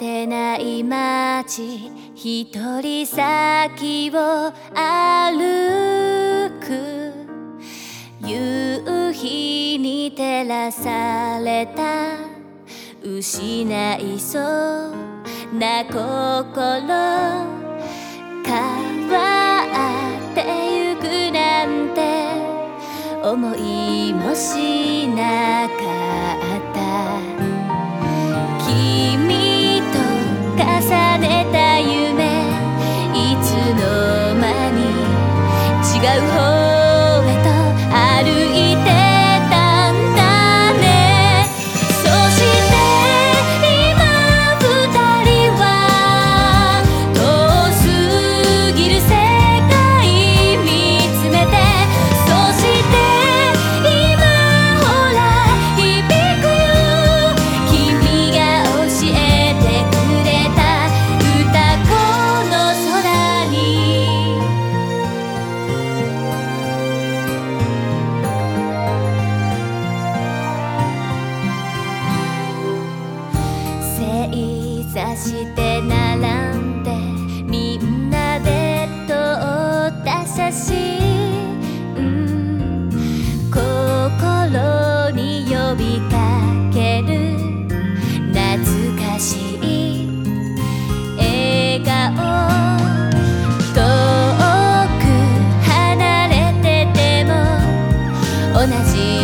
てない街一人先を歩く。夕日に照らされた。失いそうな心。変わってゆくなんて。思いもしなかった。う方して並ん。でみんなで撮った写真心に呼びかける。懐かしい。笑顔遠く離れてても同じ